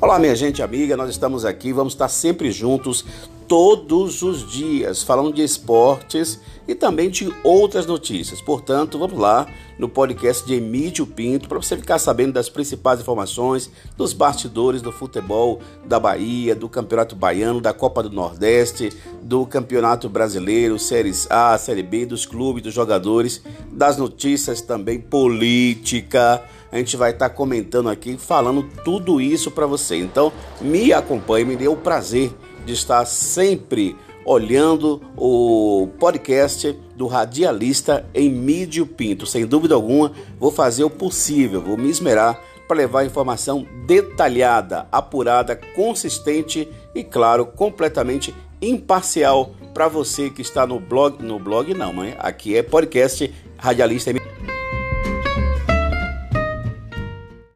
Olá, minha gente amiga, nós estamos aqui, vamos estar sempre juntos todos os dias, falando de esportes e também de outras notícias. Portanto, vamos lá no podcast de Emílio Pinto para você ficar sabendo das principais informações dos bastidores do futebol da Bahia, do Campeonato Baiano, da Copa do Nordeste, do Campeonato Brasileiro, Séries A, Série B, dos clubes, dos jogadores, das notícias também política. A gente vai estar comentando aqui, falando tudo isso para você. Então, me acompanhe, me dê o prazer de estar sempre olhando o podcast do radialista Emílio Pinto. Sem dúvida alguma, vou fazer o possível, vou me esmerar para levar informação detalhada, apurada, consistente e, claro, completamente imparcial para você que está no blog, no blog não, mas aqui é podcast radialista Emílio